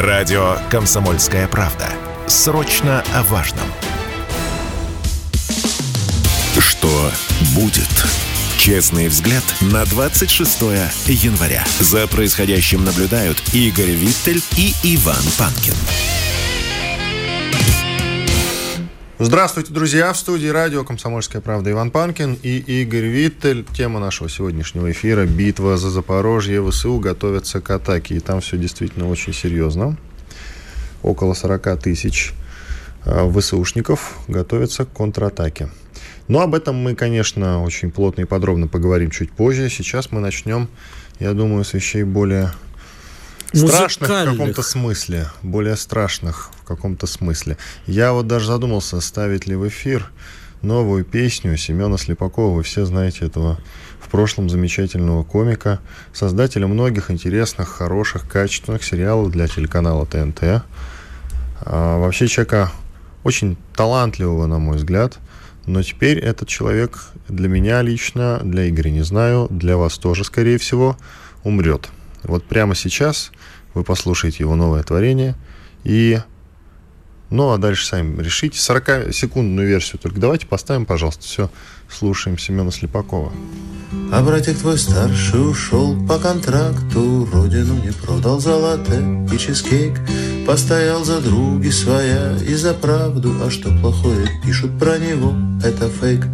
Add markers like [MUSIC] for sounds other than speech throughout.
Радио «Комсомольская правда». Срочно о важном. Что будет? Честный взгляд на 26 января. За происходящим наблюдают Игорь Виттель и Иван Панкин. Здравствуйте, друзья! В студии радио «Комсомольская правда» Иван Панкин и Игорь Виттель. Тема нашего сегодняшнего эфира – битва за Запорожье. ВСУ готовятся к атаке. И там все действительно очень серьезно. Около 40 тысяч э, ВСУшников готовятся к контратаке. Но об этом мы, конечно, очень плотно и подробно поговорим чуть позже. Сейчас мы начнем, я думаю, с вещей более страшных в каком-то смысле, более страшных в каком-то смысле. Я вот даже задумался, ставить ли в эфир новую песню Семена Слепакова. Вы все знаете этого в прошлом замечательного комика, создателя многих интересных, хороших, качественных сериалов для телеканала ТНТ. А, вообще человека очень талантливого, на мой взгляд. Но теперь этот человек для меня лично, для Игоря не знаю, для вас тоже, скорее всего, умрет. Вот прямо сейчас вы послушаете его новое творение и ну, а дальше сами решите. 40-секундную версию только давайте поставим, пожалуйста. Все, слушаем Семена Слепакова. А братик твой старший ушел по контракту, Родину не продал за латте и чизкейк, Постоял за други своя и за правду, А что плохое пишут про него, это фейк.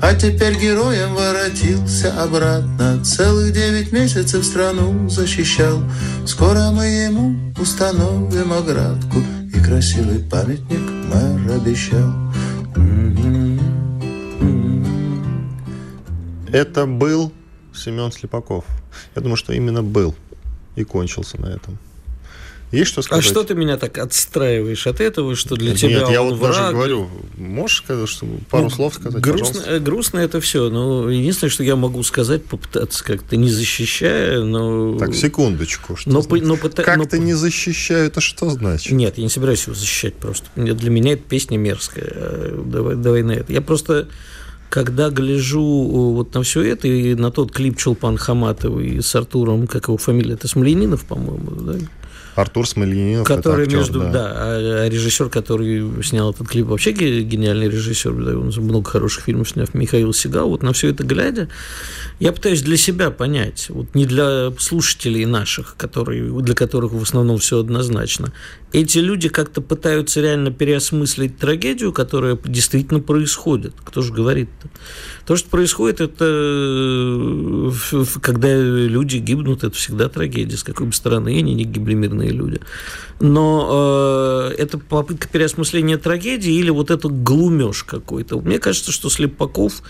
А теперь героем воротился обратно, Целых девять месяцев страну защищал. Скоро мы ему установим оградку, И красивый памятник мэр обещал. Это был Семен Слепаков. Я думаю, что именно был и кончился на этом. Есть что сказать? А что ты меня так отстраиваешь от этого, что для Нет, тебя Нет, я вот враг? даже говорю, можешь сказать, что пару ну, слов сказать, грустно, пожалуйста? грустно это все. Но единственное, что я могу сказать, попытаться как-то не защищая, но... Так, секундочку. Что но, значит? но, как-то но... не защищаю, это что значит? Нет, я не собираюсь его защищать просто. Для меня эта песня мерзкая. А, давай, давай на это. Я просто когда гляжу вот на все это и на тот клип Чулпан Хаматовой с Артуром, как его фамилия, это Смоленинов, по-моему, да? Артур Смольянинов. Который актер, между, да. да а, а режиссер, который снял этот клип, вообще гениальный режиссер, да, он много хороших фильмов снял, Михаил Сигал. Вот на все это глядя, я пытаюсь для себя понять, вот не для слушателей наших, которые, для которых в основном все однозначно. Эти люди как-то пытаются реально переосмыслить трагедию, которая действительно происходит. Кто же говорит-то? То, что происходит, это э, когда люди гибнут, это всегда трагедия, с какой бы стороны они не гибли мирные люди. Но э, это попытка переосмысления трагедии или вот это глумеж какой-то. Мне кажется, что Слепаков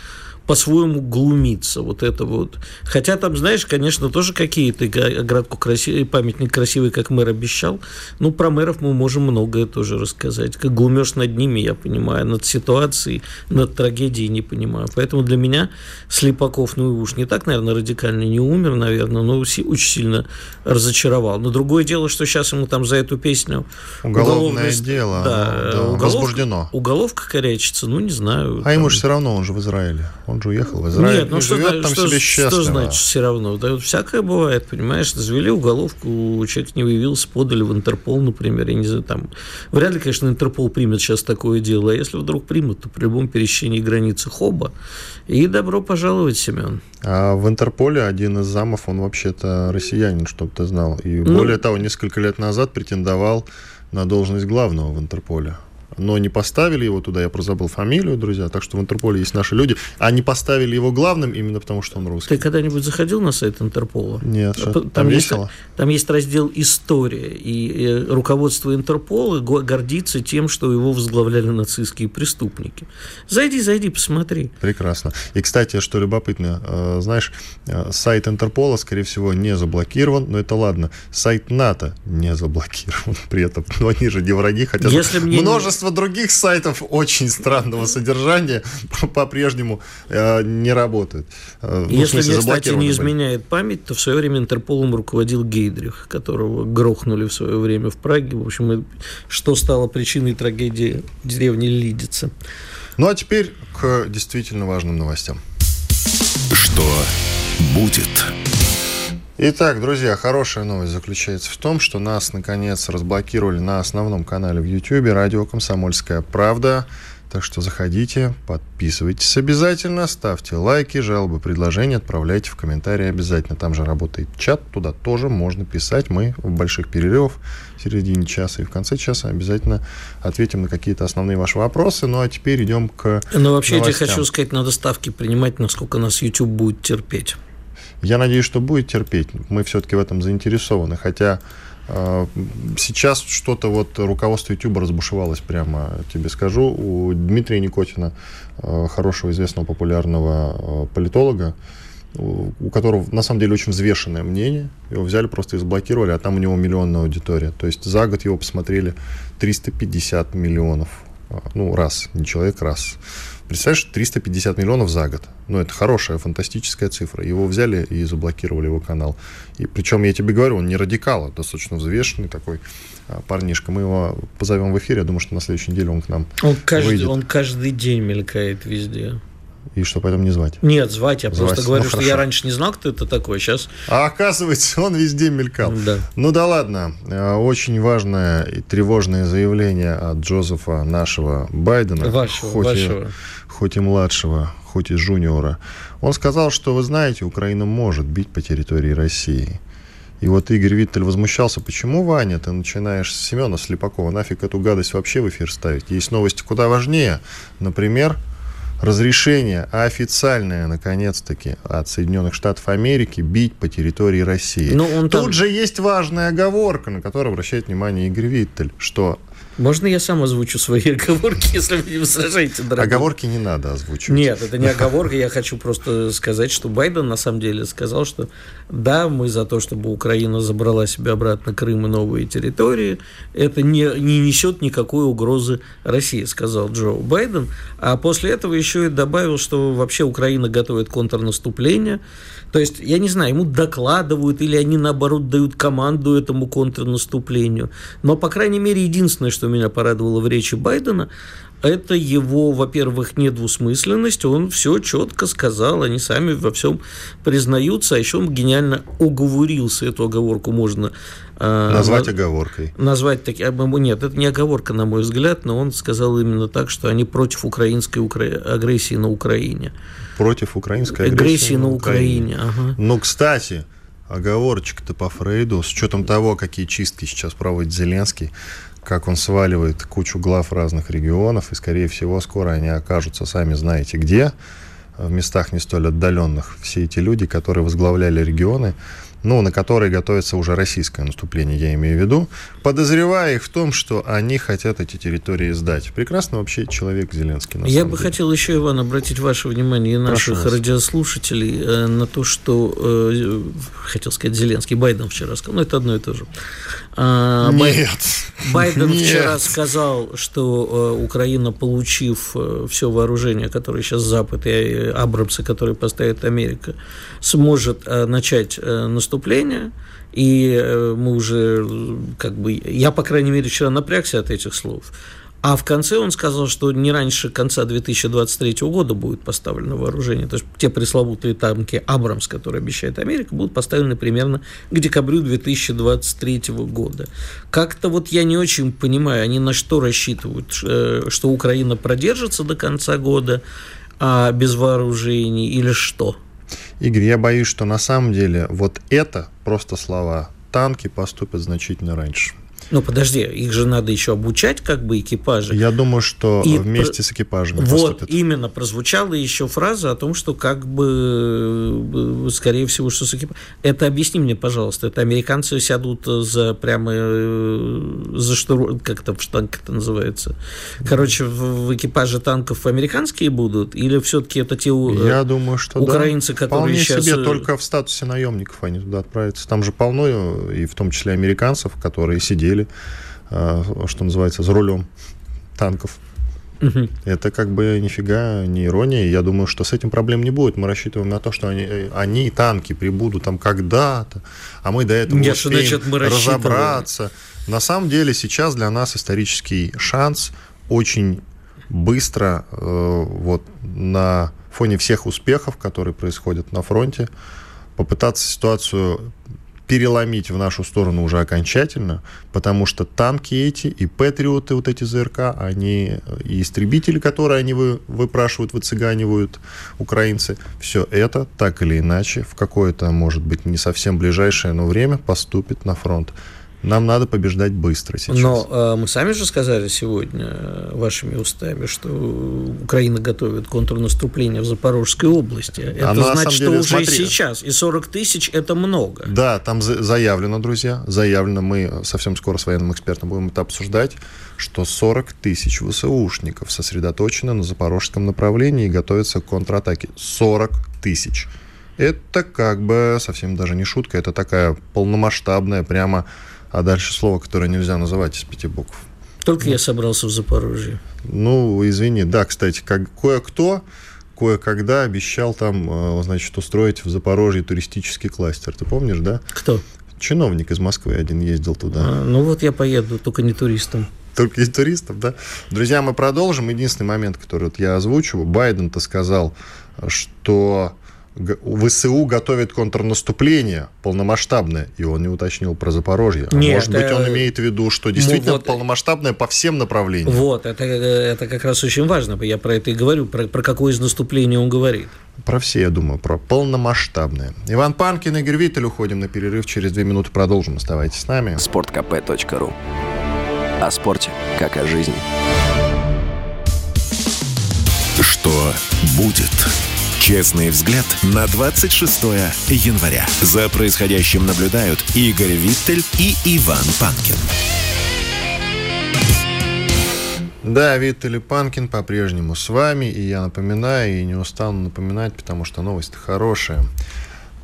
по-своему глумиться. Вот это вот. Хотя там, знаешь, конечно, тоже какие-то оградку красивый, памятник красивый, как мэр обещал. Ну, про мэров мы можем многое тоже рассказать. Как глумешь над ними, я понимаю, над ситуацией, над трагедией не понимаю. Поэтому для меня Слепаков, ну уж не так, наверное, радикально не умер, наверное, но очень сильно разочаровал. Но другое дело, что сейчас ему там за эту песню уголовное уголовное дело да, да, уголовка, возбуждено. Уголовка корячится, ну не знаю. А там... ему же все равно, он же в Израиле. Он же уехал в Израиль Нет, ну что, живет там что, себе счастливо. Что значит все равно? Да, всякое бывает, понимаешь. Завели уголовку, человек не выявился, подали в Интерпол, например. Я не знаю, там... Вряд ли, конечно, Интерпол примет сейчас такое дело. А если вдруг примут, то при любом пересечении границы хоба. И добро пожаловать, Семен. А в Интерполе один из замов, он вообще-то россиянин, чтобы ты знал. И ну, более того, несколько лет назад претендовал на должность главного в Интерполе но не поставили его туда, я просто забыл фамилию, друзья, так что в Интерполе есть наши люди, а не поставили его главным именно потому, что он русский. Ты когда-нибудь заходил на сайт Интерпола? Нет, что, там, там весело? Есть, там есть раздел «История», и руководство Интерпола гордится тем, что его возглавляли нацистские преступники. Зайди, зайди, посмотри. Прекрасно. И, кстати, что любопытно, э, знаешь, э, сайт Интерпола, скорее всего, не заблокирован, но это ладно. Сайт НАТО не заблокирован [LAUGHS] при этом. Но они же не враги, хотя Если множество множество других сайтов очень странного содержания [LAUGHS] по-прежнему э, не работают. Э, ну, Если мне, кстати, не изменяет память, то в свое время Интерполом руководил Гейдрих, которого грохнули в свое время в Праге. В общем, что стало причиной трагедии деревни Лидица. Ну а теперь к действительно важным новостям. Что будет? Итак, друзья, хорошая новость заключается в том, что нас, наконец, разблокировали на основном канале в YouTube радио «Комсомольская правда». Так что заходите, подписывайтесь обязательно, ставьте лайки, жалобы, предложения отправляйте в комментарии обязательно. Там же работает чат, туда тоже можно писать. Мы в больших перерывах в середине часа и в конце часа обязательно ответим на какие-то основные ваши вопросы. Ну а теперь идем к Ну вообще новостям. я тебе хочу сказать, надо ставки принимать, насколько нас YouTube будет терпеть. Я надеюсь, что будет терпеть. Мы все-таки в этом заинтересованы. Хотя э, сейчас что-то вот руководство YouTube разбушевалось прямо, тебе скажу. У Дмитрия Никотина, э, хорошего, известного, популярного э, политолога, у которого на самом деле очень взвешенное мнение. Его взяли просто и заблокировали, а там у него миллионная аудитория. То есть за год его посмотрели 350 миллионов. Ну, раз, не человек, раз. Представляешь, 350 миллионов за год. Ну, это хорошая, фантастическая цифра. Его взяли и заблокировали его канал. И причем, я тебе говорю, он не радикал, а достаточно взвешенный такой а, парнишка. Мы его позовем в эфир. Я думаю, что на следующей неделе он к нам он каждый, выйдет. Он каждый день мелькает везде. И что, поэтому не звать? Нет, звать. Я звать. просто говорю, ну, что я раньше не знал, кто это такой. Сейчас... А оказывается, [LAUGHS] он везде мелькал. Да. Ну да ладно. Э, очень важное и тревожное заявление от Джозефа нашего Байдена. Вашего, хоть вашего. И, хоть и младшего, хоть и жуниора. Он сказал, что, вы знаете, Украина может бить по территории России. И вот Игорь Виттель возмущался, почему, Ваня, ты начинаешь с Семена Слепакова, нафиг эту гадость вообще в эфир ставить? Есть новости куда важнее. Например, разрешение официальное, наконец-таки, от Соединенных Штатов Америки бить по территории России. Но ну, он Тут там... же есть важная оговорка, на которую обращает внимание Игорь Виттель, что можно я сам озвучу свои [LAUGHS] оговорки, если вы не возражаете, дорогой? Оговорки не надо озвучивать. Нет, это не оговорка. Я хочу просто сказать, что Байден на самом деле сказал, что да, мы за то, чтобы Украина забрала себе обратно Крым и новые территории. Это не, не несет никакой угрозы России, сказал Джо Байден. А после этого еще и добавил, что вообще Украина готовит контрнаступление. То есть, я не знаю, ему докладывают или они, наоборот, дают команду этому контрнаступлению. Но, по крайней мере, единственное, что меня порадовало в речи Байдена, это его, во-первых, недвусмысленность, он все четко сказал, они сами во всем признаются, а еще он гениально оговорился, эту оговорку можно... Э, назвать на, оговоркой. Назвать таки, нет, это не оговорка, на мой взгляд, но он сказал именно так, что они против украинской укра... агрессии на Украине против украинской агрессии, агрессии на Украине. Украине. Ага. Ну, кстати, оговорочка-то по Фрейду, с учетом того, какие чистки сейчас проводит Зеленский, как он сваливает кучу глав разных регионов, и, скорее всего, скоро они окажутся, сами знаете где, в местах не столь отдаленных. Все эти люди, которые возглавляли регионы, ну, на которые готовится уже российское наступление, я имею в виду, подозревая их в том, что они хотят эти территории сдать. Прекрасно вообще человек Зеленский. я бы деле. хотел еще, Иван, обратить ваше внимание и наших Прошу радиослушателей э, на то, что, э, хотел сказать, Зеленский, Байден вчера сказал, ну, это одно и то же. А, Нет. Байден Нет. вчера сказал, что э, Украина, получив э, все вооружение, которое сейчас Запад и э, Абрамсы, которые поставит Америка, сможет начать наступление и мы уже, как бы, я, по крайней мере, вчера напрягся от этих слов. А в конце он сказал, что не раньше конца 2023 года будет поставлено вооружение. То есть те пресловутые танки «Абрамс», которые обещает Америка, будут поставлены примерно к декабрю 2023 года. Как-то вот я не очень понимаю, они на что рассчитывают, э, что Украина продержится до конца года а без вооружений или что? Игорь, я боюсь, что на самом деле вот это просто слова. Танки поступят значительно раньше. Ну, подожди, их же надо еще обучать, как бы, экипажи. Я думаю, что и вместе про... с экипажами Вот, поступят. именно, прозвучала еще фраза о том, что, как бы, скорее всего, что с экипажем... Это объясни мне, пожалуйста, это американцы сядут за прямо э, за штурм, как это в штанг это называется? Короче, в, в экипаже танков американские будут? Или все-таки это те э, Я думаю, что украинцы, да. которые Вполне сейчас... себе, э, только в статусе наемников они туда отправятся. Там же полно, и в том числе американцев, которые сидели сидели, а, что называется, за рулем танков. Угу. Это как бы нифига не ирония. Я думаю, что с этим проблем не будет. Мы рассчитываем на то, что они, они танки прибудут там когда-то, а мы до этого Нет, успеем значит, мы разобраться. На самом деле сейчас для нас исторический шанс очень быстро э, вот на фоне всех успехов, которые происходят на фронте, попытаться ситуацию переломить в нашу сторону уже окончательно, потому что танки эти и патриоты, вот эти ЗРК, они и истребители, которые они вы, выпрашивают, выцыганивают украинцы, все это так или иначе в какое-то, может быть, не совсем ближайшее, но время поступит на фронт. Нам надо побеждать быстро сейчас. Но э, мы сами же сказали сегодня э, вашими устами, что Украина готовит контрнаступление в Запорожской области. Это Оно, значит, что деле, уже смотри... сейчас. И 40 тысяч – это много. Да, там заявлено, друзья, заявлено. Мы совсем скоро с военным экспертом будем это обсуждать, что 40 тысяч ВСУшников сосредоточены на запорожском направлении и готовятся к контратаке. 40 тысяч. Это как бы совсем даже не шутка, это такая полномасштабная прямо а дальше слово, которое нельзя называть из пяти букв. Только ну, я собрался в Запорожье. Ну, извини, да, кстати, как, кое-кто кое-когда обещал там, э, значит, устроить в Запорожье туристический кластер. Ты помнишь, да? Кто? Чиновник из Москвы один ездил туда. А, ну вот я поеду, только не туристом. Только не туристом, да? Друзья, мы продолжим. Единственный момент, который вот я озвучиваю. Байден-то сказал, что ВСУ готовит контрнаступление полномасштабное, и он не уточнил про Запорожье. А Нет, может быть, он имеет в виду, что действительно вот, полномасштабное по всем направлениям. Вот, это, это как раз очень важно. Я про это и говорю, про, про какое из наступлений он говорит. Про все, я думаю, про полномасштабное. Иван Панкин, Игорь Виттель. Уходим на перерыв. Через две минуты продолжим. Оставайтесь с нами. Спорткп.ру О спорте, как о жизни. Что будет? Честный взгляд на 26 января. За происходящим наблюдают Игорь Виттель и Иван Панкин. Да, Виттель и Панкин по-прежнему с вами. И я напоминаю, и не устану напоминать, потому что новость хорошая.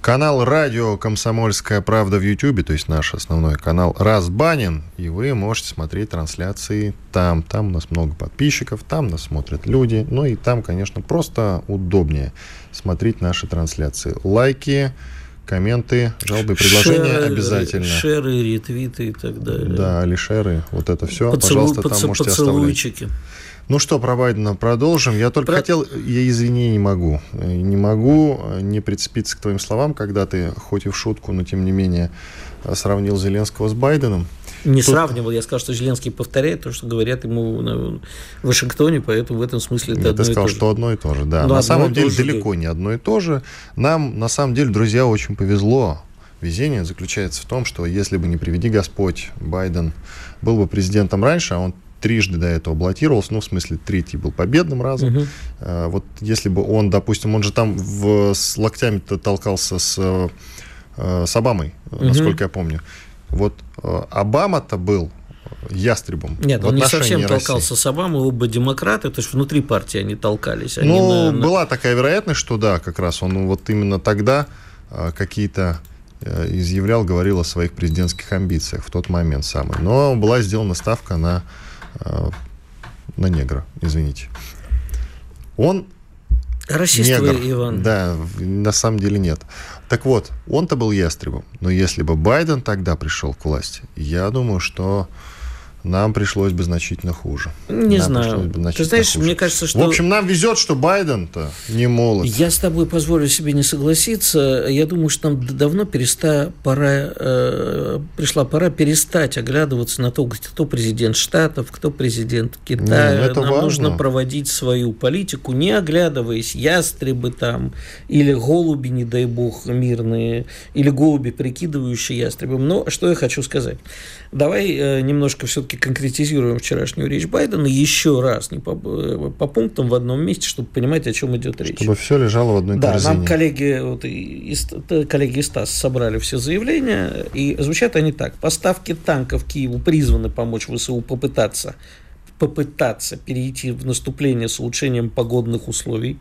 Канал радио «Комсомольская правда» в YouTube, то есть наш основной канал, разбанен, и вы можете смотреть трансляции там. Там у нас много подписчиков, там нас смотрят люди, ну и там, конечно, просто удобнее смотреть наши трансляции. Лайки, комменты, жалобы, предложения шеры, обязательно. Шеры, ретвиты и так далее. Да, алишеры, вот это все, Поцелу, пожалуйста, там можете оставлять. Ну что, про Байдена продолжим. Я только про... хотел, я извини, не могу. Не могу не прицепиться к твоим словам, когда ты, хоть и в шутку, но тем не менее, сравнил Зеленского с Байденом. Не Тут... сравнивал, я сказал, что Зеленский повторяет то, что говорят ему в Вашингтоне, поэтому в этом смысле это Нет, одно ты сказал, и то же. что одно и то же, да. Но на самом деле далеко не одно и то же. Нам, на самом деле, друзья, очень повезло. Везение заключается в том, что если бы не приведи Господь, Байден был бы президентом раньше, а он трижды до этого баллотировался, ну, в смысле, третий был победным разом. Угу. А, вот если бы он, допустим, он же там в, с локтями-то толкался с, э, с Обамой, угу. насколько я помню. Вот Обама-то был ястребом. Нет, он не совсем России. толкался с Обамой, оба демократы, это же внутри партии они толкались. Они ну, на, была такая вероятность, что да, как раз он вот именно тогда какие-то изъявлял, говорил о своих президентских амбициях в тот момент самый. Но была сделана ставка на на негра, извините. Он Расист негр. Иван. Да, на самом деле нет. Так вот, он-то был ястребом. Но если бы Байден тогда пришел к власти, я думаю, что нам пришлось бы значительно хуже. Не нам знаю. Ты знаешь, хуже. мне кажется, что... В общем, нам везет, что Байден-то не молод. Я с тобой позволю себе не согласиться. Я думаю, что нам давно переста... пора... э... пришла пора перестать оглядываться на то, кто президент Штатов, кто президент Китая. Не, ну, нам важно. нужно проводить свою политику, не оглядываясь, ястребы там, или голуби, не дай бог, мирные, или голуби, прикидывающие ястребом. Но что я хочу сказать. Давай э, немножко все-таки конкретизируем вчерашнюю речь Байдена еще раз, не по, э, по пунктам в одном месте, чтобы понимать, о чем идет речь. Чтобы все лежало в одной да, корзине. нам коллеги, вот, из, коллеги из ТАСС собрали все заявления, и звучат они так. Поставки танков Киеву призваны помочь ВСУ попытаться попытаться перейти в наступление с улучшением погодных условий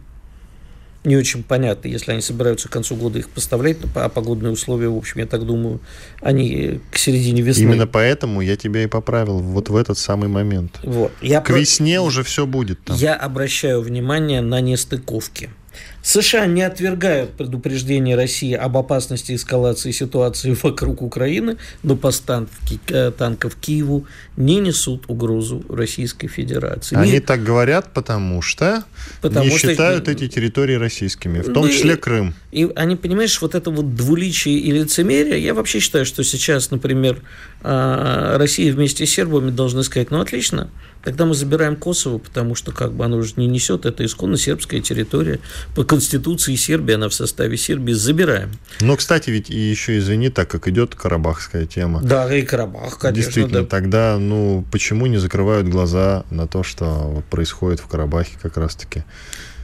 не очень понятно, если они собираются к концу года их поставлять, а погодные условия, в общем, я так думаю, они к середине весны. Именно поэтому я тебя и поправил вот в этот самый момент. Вот. Я к про... весне уже все будет там. Я обращаю внимание на нестыковки. США не отвергают предупреждение России об опасности эскалации ситуации вокруг Украины, но поставки э, танков Киеву не несут угрозу Российской Федерации. Они не... так говорят, потому что потому не что... считают эти территории российскими, в том ну, числе Крым. И они, понимаешь, вот это вот двуличие и лицемерие, я вообще считаю, что сейчас, например, а, Россия вместе с сербами должны сказать, ну, отлично, тогда мы забираем Косово, потому что как бы оно уже не несет, это исконно сербская территория. По Конституции Сербии, она в составе Сербии, забираем. Но, кстати, ведь и еще, извини, так как идет карабахская тема. Да, и Карабах, конечно. Действительно, да. тогда, ну, почему не закрывают глаза на то, что происходит в Карабахе как раз-таки?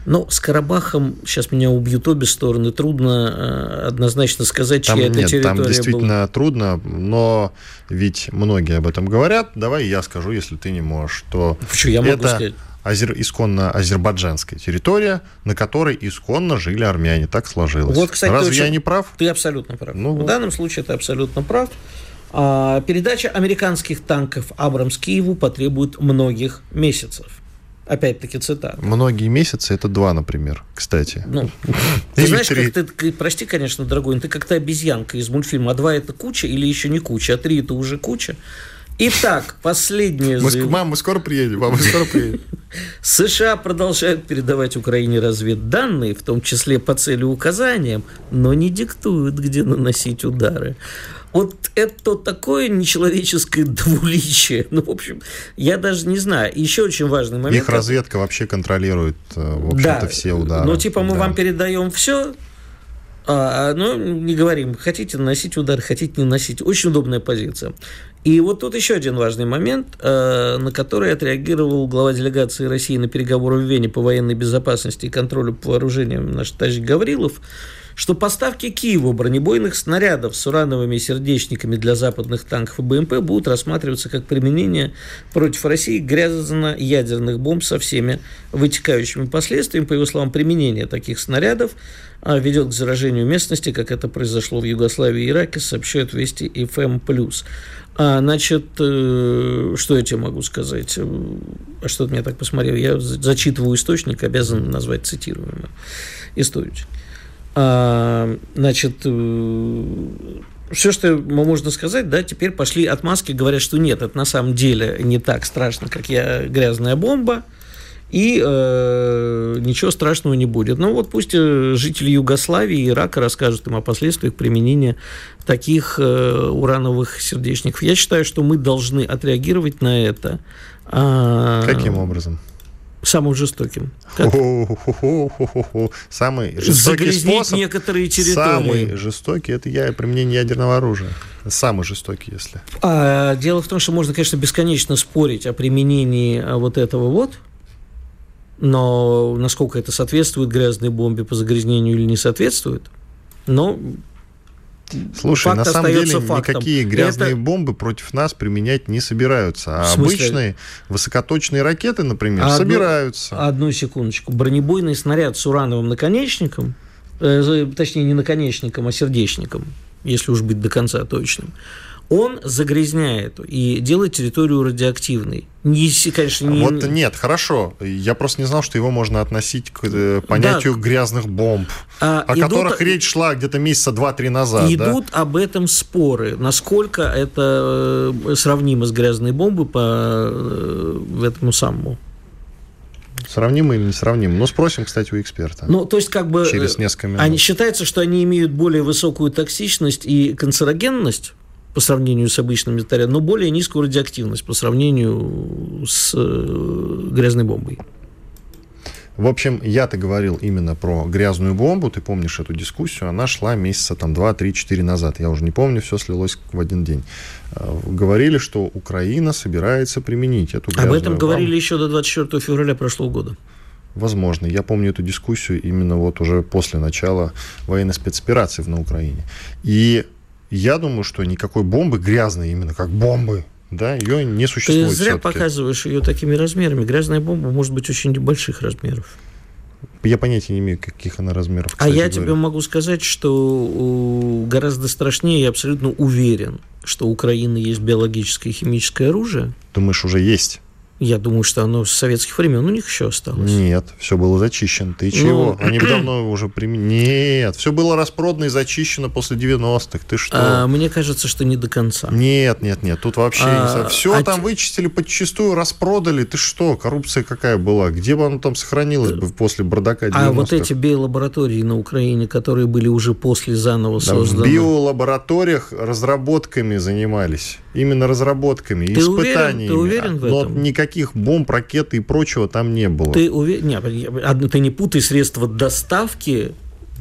Ну, с Карабахом, сейчас меня убьют обе стороны, трудно э, однозначно сказать, там, чья нет, это территория Там действительно была. трудно, но ведь многие об этом говорят. Давай я скажу, если ты не можешь, то Почему? Я могу это сказать. Азер, исконно азербайджанская территория, на которой исконно жили армяне. Так сложилось. Вот, кстати, Разве очень... я не прав? Ты абсолютно прав. Ну, в вот. данном случае ты абсолютно прав. А, передача американских танков Абрамс Киеву потребует многих месяцев. Опять-таки цитата. Многие месяцы это два, например, кстати. Ну, [LAUGHS] ты знаешь, как ты, прости, конечно, дорогой, но ты как-то обезьянка из мультфильма. А два это куча или еще не куча, а три это уже куча. Итак, последнее мы, заяв... Мам, мы скоро приедем, мам, мы скоро приедем. США продолжают передавать Украине разведданные, в том числе по цели указаниям, но не диктуют, где наносить удары. Вот это такое нечеловеческое [LAUGHS] двуличие. Ну, в общем, я даже не знаю. Еще очень важный момент. Их разведка вообще контролирует, в общем-то, да. все удары. Ну, типа, мы да. вам передаем все, а, ну, не говорим, хотите наносить удар, хотите не наносить. Очень удобная позиция. И вот тут еще один важный момент, э, на который отреагировал глава делегации России на переговоры в Вене по военной безопасности и контролю по вооружениям наш товарищ Гаврилов, что поставки Киеву бронебойных снарядов с урановыми сердечниками для западных танков и БМП будут рассматриваться как применение против России грязно-ядерных бомб со всеми вытекающими последствиями. По его словам, применение таких снарядов а, ведет к заражению местности, как это произошло в Югославии и Ираке, сообщают Вести ФМ+. А, значит, э, что я тебе могу сказать? А что ты меня так посмотрел? Я зачитываю источник, обязан назвать цитируемый источник. А, значит, э, все, что можно сказать, да, теперь пошли отмазки, говорят, что нет, это на самом деле не так страшно, как я грязная бомба, и э, ничего страшного не будет. Ну вот пусть э, жители Югославии и Ирака расскажут им о последствиях применения таких э, урановых сердечников. Я считаю, что мы должны отреагировать на это. А... Каким образом? самым жестоким. Как? Самый жестокий способ. некоторые территории. Самый жестокий, это я, применение ядерного оружия. Самый жестокий, если. А, дело в том, что можно, конечно, бесконечно спорить о применении вот этого вот, но насколько это соответствует грязной бомбе по загрязнению или не соответствует, но Слушай, Факт на самом деле фактом. никакие грязные это... бомбы против нас применять не собираются. А обычные высокоточные ракеты, например, одну, собираются. Одну секундочку. Бронебойный снаряд с урановым наконечником, э, точнее не наконечником, а сердечником, если уж быть до конца точным, он загрязняет и делает территорию радиоактивной. Не, конечно, не... Вот нет, хорошо. Я просто не знал, что его можно относить к э, понятию да. грязных бомб, а, о идут... которых речь шла где-то месяца два-три назад. Идут да? об этом споры, насколько это э, сравнимо с грязной бомбой по э, этому самому Сравнимо или не сравнимо? Ну, спросим, кстати, у эксперта. Ну, то есть, как бы... Через несколько минут. Они считается, что они имеют более высокую токсичность и канцерогенность, по сравнению с обычными снарядами, но более низкую радиоактивность по сравнению с э, грязной бомбой. В общем, я-то говорил именно про грязную бомбу, ты помнишь эту дискуссию, она шла месяца там 2, 3, 4 назад, я уже не помню, все слилось в один день. Э, говорили, что Украина собирается применить эту грязную Об этом бомбу. говорили еще до 24 февраля прошлого года. Возможно. Я помню эту дискуссию именно вот уже после начала военной спецоперации на Украине. И я думаю, что никакой бомбы грязной, именно как бомбы, да, ее не существует. Ты зря показываешь ее такими размерами. Грязная бомба может быть очень больших размеров. Я понятия не имею, каких она размеров. А я говоря. тебе могу сказать, что гораздо страшнее, я абсолютно уверен, что у Украины есть биологическое и химическое оружие. Думаешь, уже есть? Я думаю, что оно с советских времен у них еще осталось. Нет, все было зачищено. Ты чего? Ну... Они [CLEARS THROAT] давно уже применили. Нет, все было распродано и зачищено после 90-х. Ты что? А, мне кажется, что не до конца. Нет, нет, нет. Тут вообще а, все а там вычистили подчистую, распродали. Ты что? Коррупция какая была? Где бы оно там сохранилось бы после бардака 90-х? А вот эти биолаборатории на Украине, которые были уже после заново да, созданы. В биолабораториях разработками занимались. Именно разработками, ты испытаниями. Уверен, ты уверен в этом? Но никаких бомб, ракет и прочего там не было. Ты уверен? Нет, ты не путай средства доставки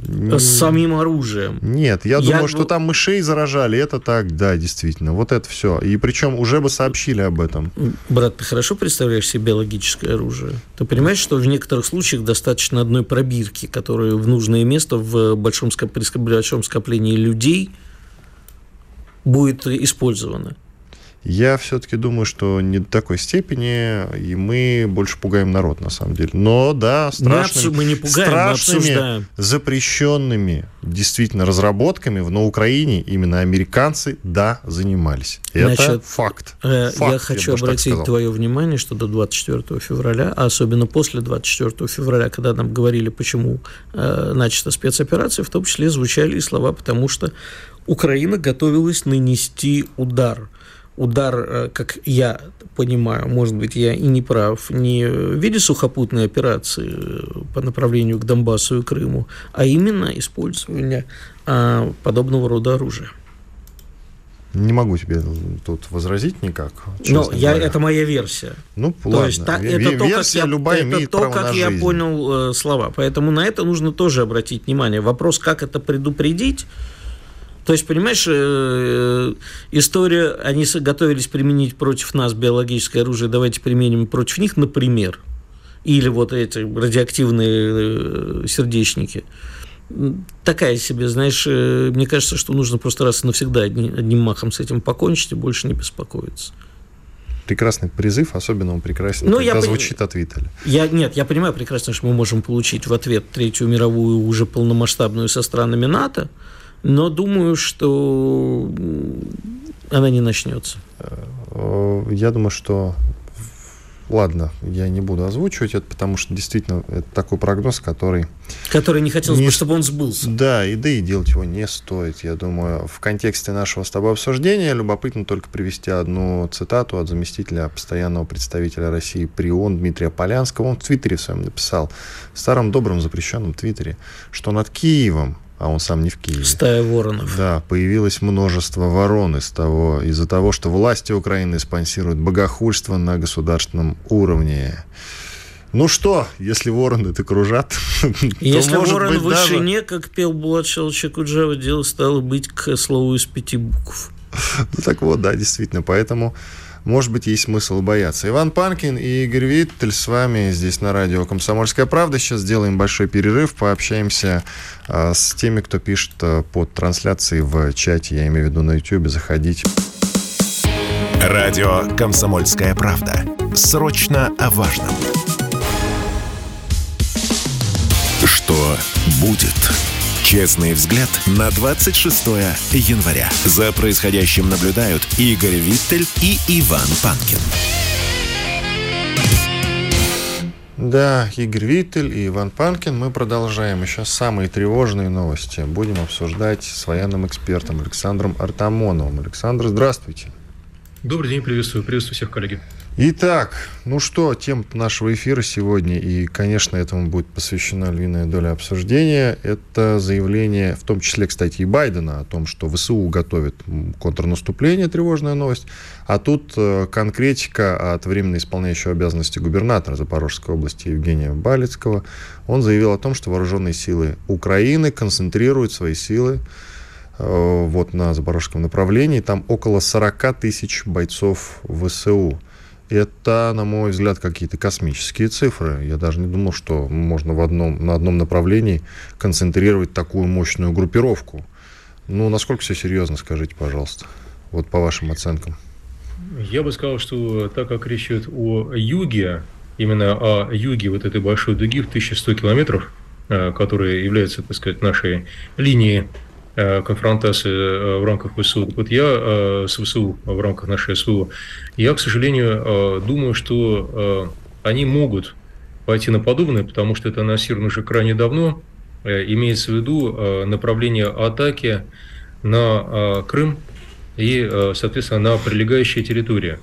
с самим оружием. Нет, я, я думаю, что там мышей заражали. Это так, да, действительно. Вот это все. И причем уже бы сообщили об этом. Брат, ты хорошо представляешь себе биологическое оружие? Ты понимаешь, что в некоторых случаях достаточно одной пробирки, которая в нужное место в большом, при большом скоплении людей будет использована. Я все-таки думаю, что не до такой степени, и мы больше пугаем народ, на самом деле. Но да, страшными, мы не пугаем, страшными запрещенными действительно разработками на Украине именно американцы, да, занимались. Это Значит, факт. Э, факт. Я хочу я обратить твое внимание, что до 24 февраля, а особенно после 24 февраля, когда нам говорили, почему э, начата спецоперация, в том числе звучали и слова, потому что Украина готовилась нанести удар – удар, э, как я понимаю, может быть, я и не прав, не в виде сухопутной операции э, по направлению к Донбассу и Крыму, а именно использование а, подобного рода оружия. Не могу тебе тут возразить никак. Но я, это моя версия. Ну, то ладно. Есть, та, это версия то, как я, любая это имеет то, право как на я жизнь. понял э, слова. Поэтому на это нужно тоже обратить внимание. Вопрос, как это предупредить, то есть, понимаешь, э, история, они готовились применить против нас биологическое оружие, давайте применим против них, например, или вот эти радиоактивные э, сердечники. Такая себе, знаешь, э, мне кажется, что нужно просто раз и навсегда одним, одним махом с этим покончить и больше не беспокоиться прекрасный призыв, особенно он прекрасен, ну, когда я звучит пон... от Виталя. Я, нет, я понимаю прекрасно, что мы можем получить в ответ Третью мировую уже полномасштабную со странами НАТО, но думаю, что она не начнется. Э, я думаю, что Ладно, я не буду озвучивать это, потому что действительно это такой прогноз, который... Который не хотелось не... бы, чтобы он сбылся. Да, и да и делать его не стоит. Я думаю, в контексте нашего с тобой обсуждения любопытно только привести одну цитату от заместителя постоянного представителя России при ООН Дмитрия Полянского. Он в Твиттере своем написал, в старом добром запрещенном Твиттере, что над Киевом а он сам не в Киеве. Стая воронов. Да, появилось множество ворон из того, из-за того, что власти Украины спонсируют богохульство на государственном уровне. Ну что, если вороны это кружат, [LAUGHS] Если то, ворон в вышине, даже... как пел Булат Шалчакуджава, дело стало быть к слову из пяти букв. [LAUGHS] Ну так вот, да, действительно, поэтому может быть, есть смысл бояться. Иван Панкин и Игорь Виттель с вами здесь на радио «Комсомольская правда». Сейчас сделаем большой перерыв, пообщаемся а, с теми, кто пишет а, под трансляцией в чате, я имею в виду на YouTube, заходите. Радио «Комсомольская правда». Срочно о важном. Что будет? Честный взгляд на 26 января. За происходящим наблюдают Игорь Виттель и Иван Панкин. Да, Игорь Виттель и Иван Панкин. Мы продолжаем еще самые тревожные новости. Будем обсуждать с военным экспертом Александром Артамоновым. Александр, здравствуйте. Добрый день, приветствую. Приветствую всех, коллеги. Итак, ну что, тема нашего эфира сегодня, и, конечно, этому будет посвящена львиная доля обсуждения, это заявление, в том числе, кстати, и Байдена о том, что ВСУ готовит контрнаступление, тревожная новость, а тут э, конкретика от временно исполняющего обязанности губернатора Запорожской области Евгения Балицкого. Он заявил о том, что вооруженные силы Украины концентрируют свои силы э, вот на запорожском направлении. Там около 40 тысяч бойцов ВСУ. Это, на мой взгляд, какие-то космические цифры. Я даже не думал, что можно в одном, на одном направлении концентрировать такую мощную группировку. Ну, насколько все серьезно, скажите, пожалуйста, вот по вашим оценкам. Я бы сказал, что так как речь идет о юге, именно о юге вот этой большой дуги в 1100 километров, э, которая является, так сказать, нашей линией конфронтации в рамках ВСУ. Вот я с ВСУ в рамках нашей СВО, я, к сожалению, думаю, что они могут пойти на подобное, потому что это анонсировано уже крайне давно. Имеется в виду направление атаки на Крым и, соответственно, на прилегающие территории.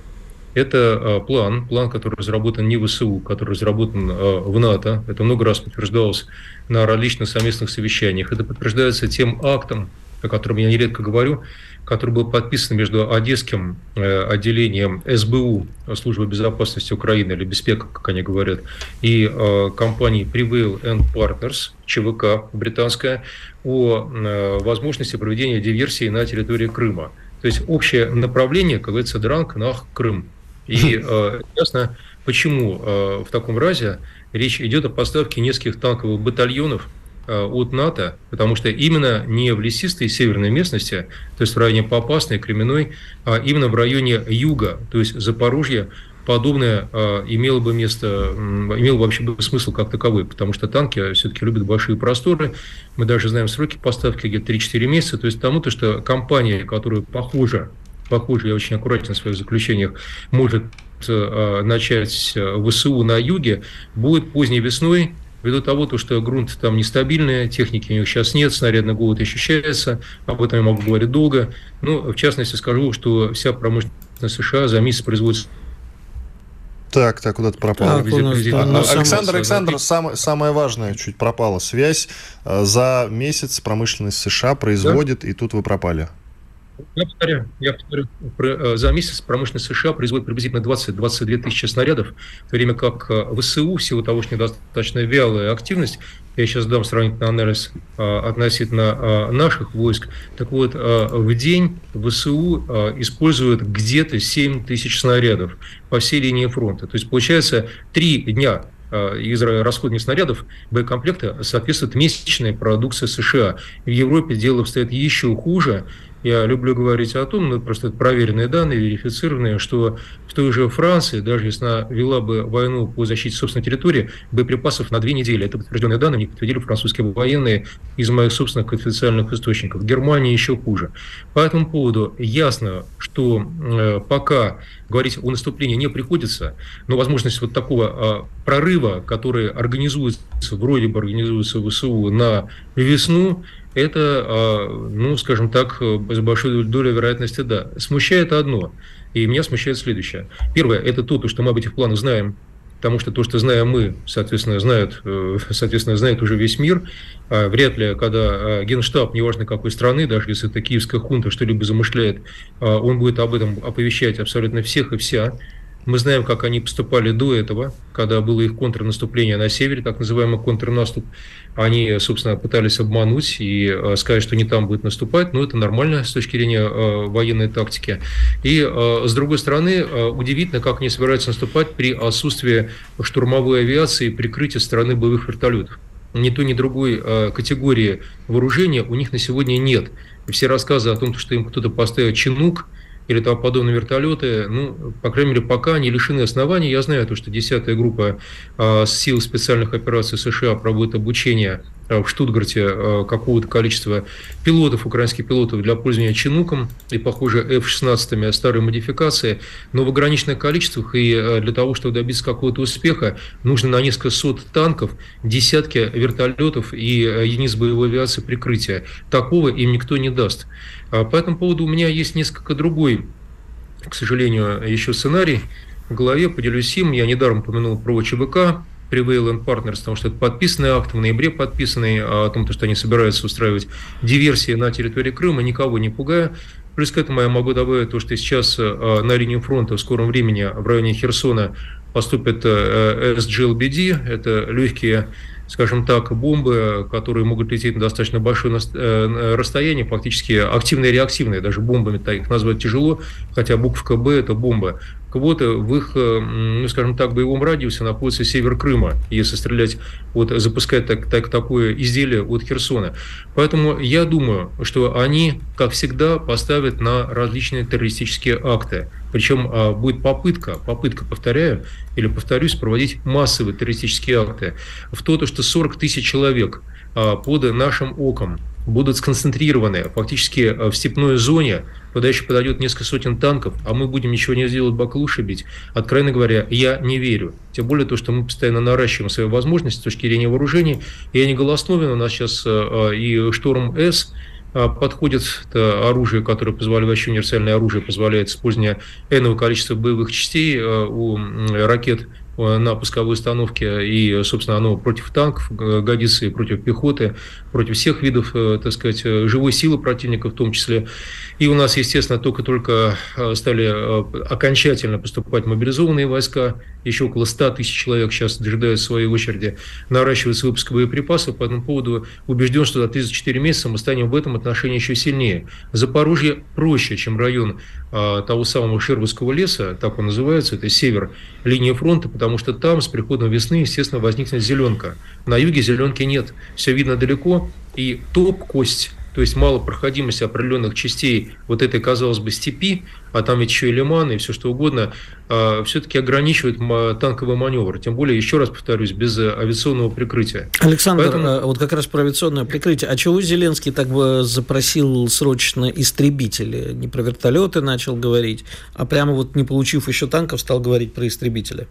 Это а, план, план, который разработан не в ВСУ, который разработан а, в НАТО. Это много раз подтверждалось на различных совместных совещаниях. Это подтверждается тем актом, о котором я нередко говорю, который был подписан между Одесским э, отделением СБУ, Службы безопасности Украины, или Беспека, как они говорят, и э, компанией Prevail and Partners, ЧВК британская, о э, возможности проведения диверсии на территории Крыма. То есть общее направление, как говорится, дранг на Крым. И э, ясно, почему э, в таком разе речь идет о поставке нескольких танковых батальонов э, от НАТО, потому что именно не в лесистой северной местности, то есть в районе Попасной, Кременной, а именно в районе юга, то есть Запорожья, подобное имело бы место, имело вообще бы смысл как таковой, потому что танки все-таки любят большие просторы. Мы даже знаем сроки поставки где-то 3-4 месяца. То есть тому, то, что компания, которая похожа похоже, я очень аккуратен в своих заключениях, может э, начать э, ВСУ на юге, будет поздней весной, ввиду того, то, что грунт там нестабильный, техники у них сейчас нет, снарядный голод ощущается, об этом я могу говорить долго. Ну, в частности, скажу, что вся промышленность США за месяц производится так, так, куда-то пропало. Так, нас, а, а, Александр, Александр, самое, самое важное чуть пропало. Связь э, за месяц промышленность США производит, да? и тут вы пропали. Я повторяю, я повторю, э, за месяц промышленность США производит приблизительно 20-22 тысячи снарядов, в то время как э, ВСУ, в силу того, что недостаточно вялая активность, я сейчас дам сравнительный анализ э, относительно наших войск, так вот, в день ВСУ используют где-то 7 тысяч снарядов по всей линии фронта. То есть, получается, три дня из расходных снарядов боекомплекта соответствует месячной продукции США. В Европе дело обстоит еще хуже. Я люблю говорить о том, ну, просто это проверенные данные, верифицированные, что в той же Франции, даже если она вела бы войну по защите собственной территории, боеприпасов на две недели. Это подтвержденные данные, не подтвердили французские военные из моих собственных официальных источников. В Германии еще хуже. По этому поводу ясно, что э, пока говорить о наступлении не приходится, но возможность вот такого э, прорыва, который организуется, вроде бы организуется в ВСУ на весну, это, а, ну, скажем так, с большой долей вероятности, да. Смущает одно, и меня смущает следующее. Первое, это то, что мы об этих планах знаем, потому что то, что знаем мы, соответственно, знает, э, [LAUGHS] соответственно, знает уже весь мир. А вряд ли, когда а, генштаб, неважно какой страны, даже если это киевская хунта что-либо замышляет, он будет об этом оповещать абсолютно всех и вся. Мы знаем, как они поступали до этого, когда было их контрнаступление на севере, так называемый контрнаступ. Они, собственно, пытались обмануть и э, сказать, что не там будет наступать, но это нормально с точки зрения э, военной тактики. И, э, с другой стороны, удивительно, как они собираются наступать при отсутствии штурмовой авиации и прикрытия стороны боевых вертолетов. Ни той, ни другой категории вооружения у них на сегодня нет. Все рассказы о том, что им кто-то поставил чинук – или тому подобные вертолеты, ну, по крайней мере, пока они лишены оснований. Я знаю, то, что 10-я группа э, сил специальных операций США проводит обучение в Штутгарте э, какого-то количества пилотов, украинских пилотов для пользования чинуком и, похоже, F-16 старой модификации, но в ограниченных количествах и э, для того, чтобы добиться какого-то успеха, нужно на несколько сот танков, десятки вертолетов и э, единиц боевой авиации прикрытия. Такого им никто не даст. А по этому поводу у меня есть несколько другой, к сожалению, еще сценарий в голове, поделюсь им. Я недаром упомянул про ЧВК, Prevail and Partners, потому что это подписанный акт, в ноябре подписанный, о том, что они собираются устраивать диверсии на территории Крыма, никого не пугая. Плюс к этому я могу добавить то, что сейчас э, на линию фронта в скором времени в районе Херсона поступят э, SGLBD, это легкие скажем так, бомбы, которые могут лететь на достаточно большое э, расстояние, фактически активные и реактивные, даже бомбами их назвать тяжело, хотя буковка «Б» – это бомба. Вот в их, ну, скажем так, боевом радиусе находится север Крыма, если стрелять, вот запускать так, так, такое изделие от Херсона. Поэтому я думаю, что они, как всегда, поставят на различные террористические акты. Причем а, будет попытка, попытка, повторяю, или повторюсь, проводить массовые террористические акты. В то, что 40 тысяч человек а, под нашим оком будут сконцентрированы фактически а, в степной зоне, куда еще подойдет несколько сотен танков, а мы будем ничего не сделать, баклуши бить, откровенно говоря, я не верю. Тем более то, что мы постоянно наращиваем свои возможности с точки зрения вооружений. Я не голосновен, у нас сейчас и «Шторм-С», а, подходит оружие, которое позволяет, вообще универсальное оружие, позволяет использование энного количества боевых частей у ракет Э, на пусковой установке, и, собственно, оно против танков э, годится, и против пехоты, против всех видов, э, так сказать, живой силы противника в том числе. И у нас, естественно, только-только стали окончательно поступать мобилизованные войска, еще около 100 тысяч человек сейчас дожидают своей очереди, наращивается выпуск боеприпасов. По этому поводу убежден, что за 34 месяца мы станем в этом отношении еще сильнее. Запорожье проще, чем район того самого Шервудского леса, так он называется, это север линии фронта, потому что там с приходом весны, естественно, возникнет зеленка. На юге зеленки нет, все видно далеко, и топ-кость то есть малопроходимость определенных частей вот этой, казалось бы, степи, а там ведь еще и лиманы, и все что угодно, а, все-таки ограничивает танковый маневр. Тем более, еще раз повторюсь, без авиационного прикрытия. Александр, Поэтому... А, вот как раз про авиационное прикрытие. А чего Зеленский так бы запросил срочно истребители? Не про вертолеты начал говорить, а прямо вот не получив еще танков, стал говорить про истребители?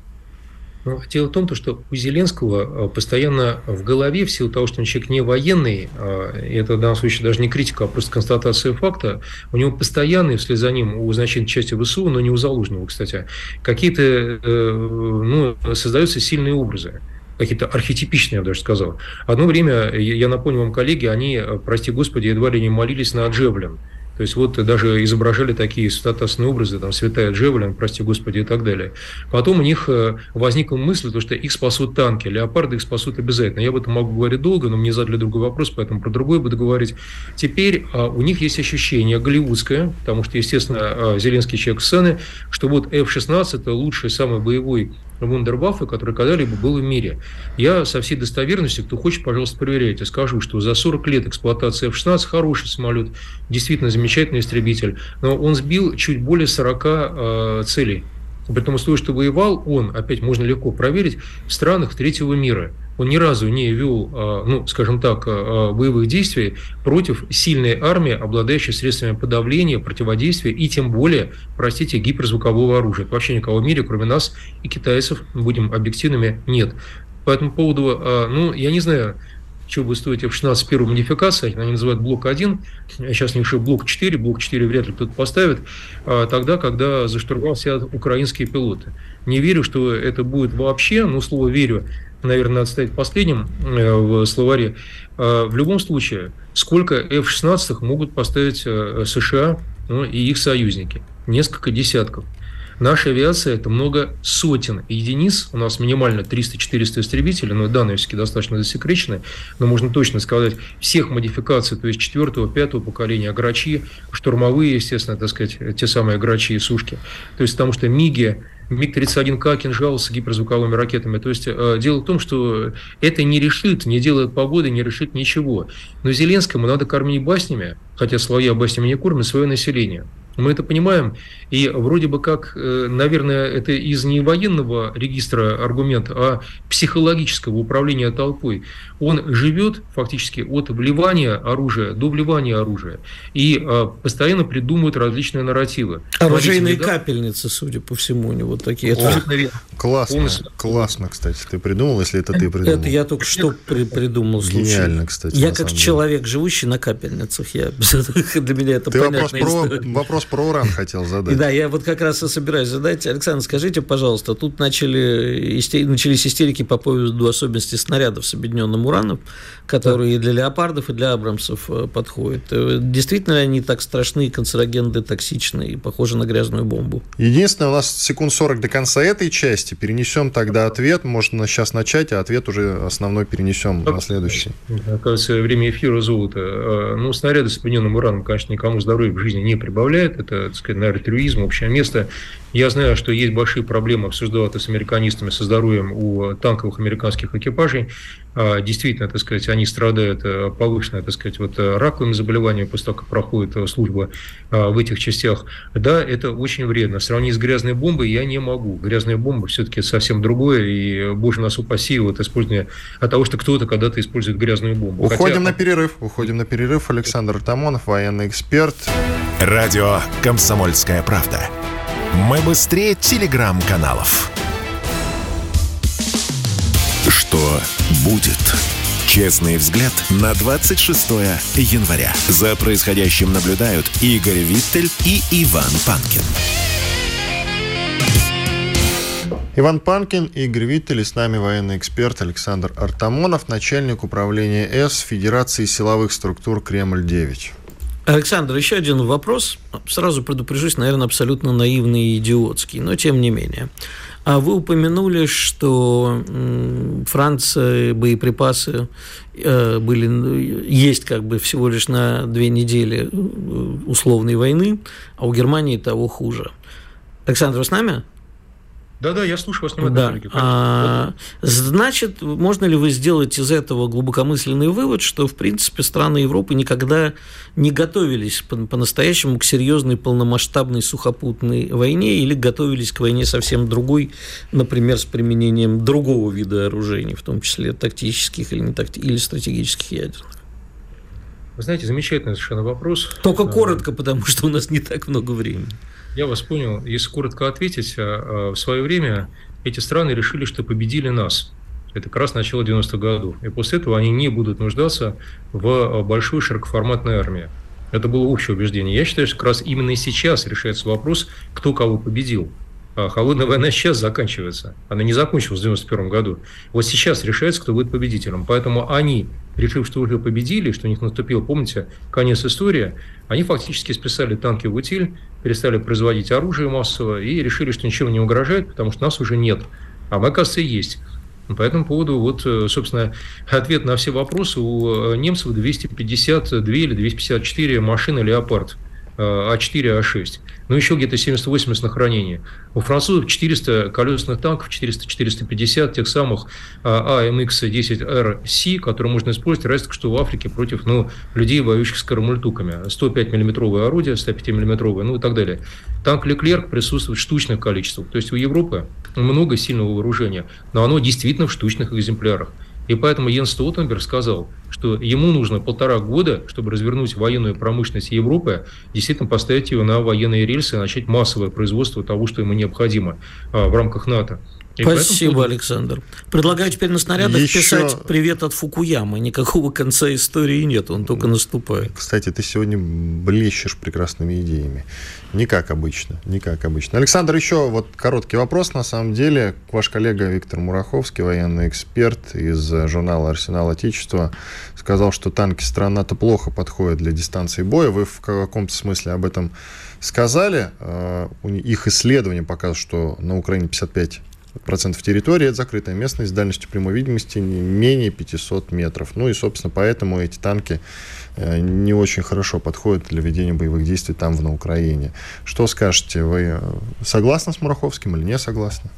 Дело в том, что у Зеленского э, постоянно в голове, в силу того, что он человек не военный, э, и это в данном случае даже не критика, а просто констатация факта, у него постоянно, вслед за ним, у значительной части ВСУ, но не у Залужного, кстати, какие-то э, ну, создаются сильные образы какие-то архетипичные, я бы даже сказал. Одно время, я напомню вам, коллеги, они, прости господи, едва ли не молились на Джевлин. То есть вот даже изображали такие статусные образы, там, святая Джевелин, прости господи, и так далее. Потом у них э, возникла мысль, то, что их спасут танки, леопарды их спасут обязательно. Я об этом могу говорить долго, но мне задали другой вопрос, поэтому про другое буду говорить. Теперь а, у них есть ощущение голливудское, потому что, естественно, а, Зеленский человек сцены, что вот F-16 это лучший, самый боевой вундерваффе, который когда-либо был в мире. Я со всей достоверностью, кто хочет, пожалуйста, проверяйте, скажу, что за 40 лет эксплуатации F-16 хороший самолет, действительно замечательный истребитель, но он сбил чуть более 40 э, целей. При том условии, что воевал он, опять можно легко проверить, в странах третьего мира – он ни разу не вел, а, ну, скажем так, а, а, боевых действий против сильной армии, обладающей средствами подавления, противодействия и тем более, простите, гиперзвукового оружия. Вообще никого в мире, кроме нас и китайцев, будем объективными, нет. По этому поводу, ну, я не знаю, что будет стоить F-16 первой модификации, они называют блок 1, я сейчас не решил блок 4, блок 4 вряд ли кто-то поставит, тогда, когда за штурвал сядут украинские пилоты. Не верю, что это будет вообще, ну, слово «верю», наверное, надо ставить последним э, в словаре. А, в любом случае, сколько F-16 могут поставить э, США ну, и их союзники? Несколько десятков. Наша авиация – это много сотен единиц. У нас минимально 300-400 истребителей, но данные все-таки достаточно засекречены. Но можно точно сказать, всех модификаций, то есть четвертого, пятого поколения, грачи, штурмовые, естественно, так сказать, те самые грачи и сушки. То есть потому что МИГи, МиГ-31К, кинжал с гиперзвуковыми ракетами. То есть э, дело в том, что это не решит, не делает погоды, не решит ничего. Но Зеленскому надо кормить баснями, хотя свои баснями не кормят, свое население. Мы это понимаем, и вроде бы как, э, наверное, это из не военного регистра аргумент, а психологического управления толпой. Он живет фактически от вливания оружия до вливания оружия и э, постоянно придумывает различные нарративы. Оружейные да? капельницы, судя по всему, у него такие. О, классно, Полностью. классно, кстати, ты придумал, если это ты придумал. Это я только что при придумал. Гениально, кстати. Я как человек, живущий на капельницах, я [LAUGHS] для меня это ты вопрос про, вопрос про уран хотел задать. Да, я вот как раз и собираюсь задать. Александр, скажите, пожалуйста, тут начали, начались истерики по поводу особенностей снарядов с объединенным ураном, которые да. и для леопардов, и для абрамсов э, подходят. Э, действительно ли они так страшны, канцерогенны, токсичны и похожи на грязную бомбу? Единственное, у нас секунд 40 до конца этой части. Перенесем тогда ответ. Можно сейчас начать, а ответ уже основной перенесем так, на следующий. Оказывается, время эфира золото. Э, ну, снаряды с объединенным ураном, конечно, никому здоровья в жизни не прибавляют. Нет, это, так сказать, наверное, терроризм, общее место. Я знаю, что есть большие проблемы, обсуждал с американистами, со здоровьем у танковых американских экипажей. А, действительно, так сказать, они страдают э, повышенной, так сказать, вот э, раковыми заболеваниями после того, как проходит э, служба а, в этих частях. Да, это очень вредно. Сравнить с грязной бомбой я не могу. Грязная бомба все-таки совсем другое, и, боже нас упаси, вот использование от того, что кто-то когда-то использует грязную бомбу. Уходим Хотя... на перерыв. Уходим на перерыв. Александр Тамонов, военный эксперт. Радио «Комсомольская правда». Мы быстрее телеграм-каналов. Что будет? Честный взгляд на 26 января. За происходящим наблюдают Игорь Виттель и Иван Панкин. Иван Панкин, Игорь Виттель и с нами военный эксперт Александр Артамонов, начальник управления С Федерации силовых структур Кремль-9. Александр, еще один вопрос. Сразу предупрежусь, наверное, абсолютно наивный и идиотский, но тем не менее. А вы упомянули, что Франция боеприпасы э, были, есть как бы всего лишь на две недели э, условной войны, а у Германии того хуже. Александр, вы с нами? Да-да, я слушаю вас внимательно. Да. А, значит, можно ли вы сделать из этого глубокомысленный вывод, что, в принципе, страны Европы никогда не готовились по-настоящему к серьезной полномасштабной сухопутной войне или готовились к войне совсем другой, например, с применением другого вида вооружений, в том числе тактических или, не такти... или стратегических ядерных? Вы знаете, замечательный совершенно вопрос. Только коротко, потому что у нас не так много времени. Я вас понял. Если коротко ответить, а, а, в свое время эти страны решили, что победили нас. Это как раз начало 90-х годов. И после этого они не будут нуждаться в а, большой широкоформатной армии. Это было общее убеждение. Я считаю, что как раз именно сейчас решается вопрос, кто кого победил. А холодная война сейчас заканчивается. Она не закончилась в 91 году. Вот сейчас решается, кто будет победителем. Поэтому они, решив, что уже победили, что у них наступил, помните, конец истории, они фактически списали танки в утиль, перестали производить оружие массово и решили, что ничего не угрожает, потому что нас уже нет. А мы, оказывается, есть. По этому поводу, вот, э, собственно, ответ на все вопросы у э, немцев 252 или 254 машины «Леопард». А4, А6. Ну, еще где-то 70-80 на хранение. У французов 400 колесных танков, 400-450 тех самых АМХ-10RC, которые можно использовать разве что в Африке против ну, людей, воюющих с карамультуками. 105 миллиметровое орудие, 105 миллиметровое, ну и так далее. Танк Леклерк присутствует в штучных количествах. То есть у Европы много сильного вооружения, но оно действительно в штучных экземплярах. И поэтому Йенс Столтенберг сказал, что ему нужно полтора года, чтобы развернуть военную промышленность Европы, действительно поставить ее на военные рельсы и начать массовое производство того, что ему необходимо а, в рамках НАТО. И Спасибо, поэтому... Александр. Предлагаю теперь на снарядах Еще... писать «Привет от Фукуямы». Никакого конца истории нет, он только наступает. Кстати, ты сегодня блещешь прекрасными идеями. Не как обычно, не как обычно. Александр, еще вот короткий вопрос, на самом деле. Ваш коллега Виктор Мураховский, военный эксперт из журнала «Арсенал Отечества», сказал, что танки стран НАТО плохо подходят для дистанции боя. Вы в каком-то смысле об этом сказали. Э, их исследования показывают, что на Украине 55 процентов территории это закрытая местность с дальностью прямой видимости менее 500 метров. Ну и, собственно, поэтому эти танки э, не очень хорошо подходят для ведения боевых действий там, в, на Украине. Что скажете, вы э, согласны с Мураховским или не согласны?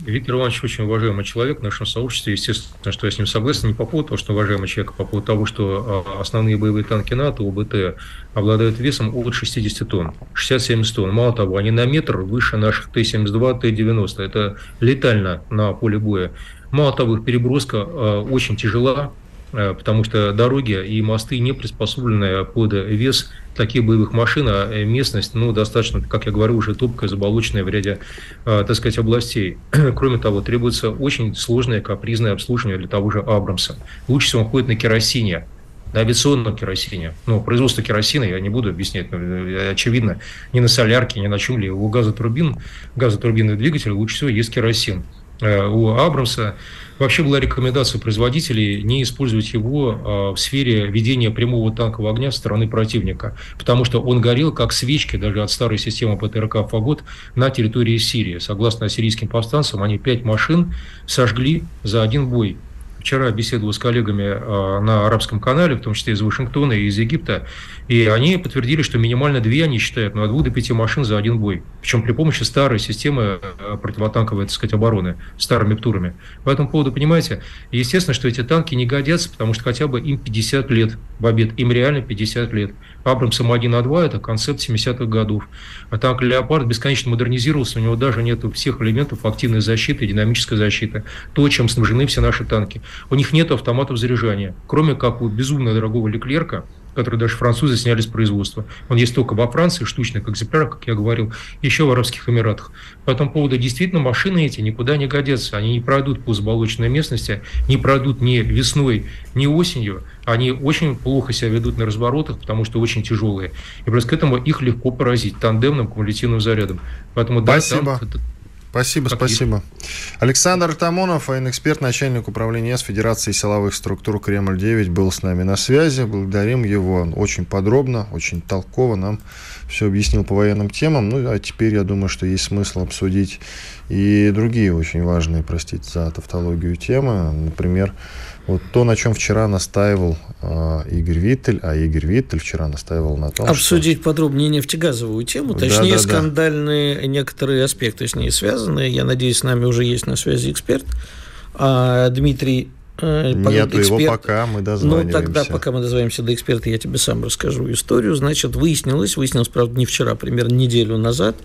Виктор Иванович очень уважаемый человек в нашем сообществе. Естественно, что я с ним согласен не по поводу того, что уважаемый человек, а по поводу того, что а, основные боевые танки НАТО, ОБТ, обладают весом от 60 тонн, 60-70 тонн. Мало того, они на метр выше наших Т-72, Т-90. Это летально на поле боя. Мало того, их переброска а, очень тяжела, потому что дороги и мосты не приспособлены под вес таких боевых машин, а э, местность, ну, достаточно, как я говорю, уже топкая, заболоченная в ряде, э, так сказать, областей. [CLEARS THROAT] Кроме того, требуется очень сложное капризное обслуживание для того же Абрамса. Лучше всего он ходит на керосине, на авиационном керосине. Ну, производство керосина, я не буду объяснять, очевидно, ни на солярке, ни на чем ли. У газотурбин, газотурбинных двигателей лучше всего есть керосин. У Абрамса Вообще была рекомендация производителей не использовать его а, в сфере ведения прямого танкового огня со стороны противника, потому что он горел как свечки даже от старой системы ПТРК «Фагот» на территории Сирии. Согласно сирийским повстанцам, они пять машин сожгли за один бой вчера беседовал с коллегами э, на арабском канале, в том числе из Вашингтона и из Египта, и они подтвердили, что минимально две они считают, ну, от двух до пяти машин за один бой. Причем при помощи старой системы э, противотанковой, так сказать, обороны, старыми птурами. По этому поводу, понимаете, естественно, что эти танки не годятся, потому что хотя бы им 50 лет в обед, им реально 50 лет. Абрамсом 1А2 – это концепт 70-х годов. А танк «Леопард» бесконечно модернизировался, у него даже нет всех элементов активной защиты и динамической защиты. То, чем снабжены все наши танки. У них нет автоматов заряжания. Кроме как у безумно дорогого Леклерка, который даже французы сняли с производства. Он есть только во Франции, в штучных экземплярах, как я говорил, еще в Арабских Эмиратах. По этому поводу действительно машины эти никуда не годятся. Они не пройдут по заболоченной местности, не пройдут ни весной, ни осенью. Они очень плохо себя ведут на разворотах, потому что очень тяжелые. И плюс к этому их легко поразить тандемным кумулятивным зарядом. Поэтому, Спасибо. Да, там, Спасибо, как спасибо. Есть. Александр Тамонов, военный эксперт, начальник управления с Федерации силовых структур Кремль-9, был с нами на связи. Благодарим его. Он очень подробно, очень толково нам все объяснил по военным темам. Ну, а теперь я думаю, что есть смысл обсудить и другие очень важные, простите за тавтологию, темы. Например, вот то, на чем вчера настаивал э, Игорь Виттель, а Игорь Виттель вчера настаивал на том, Обсудить что... подробнее нефтегазовую тему, точнее, да, да, скандальные да. некоторые аспекты с ней связаны. Я надеюсь, с нами уже есть на связи эксперт. А, Дмитрий э, Нету эксперт. его пока, мы дозваниваемся. Ну, тогда, пока мы дозвонимся до эксперта, я тебе сам расскажу историю. Значит, выяснилось, выяснилось, правда, не вчера, примерно неделю назад,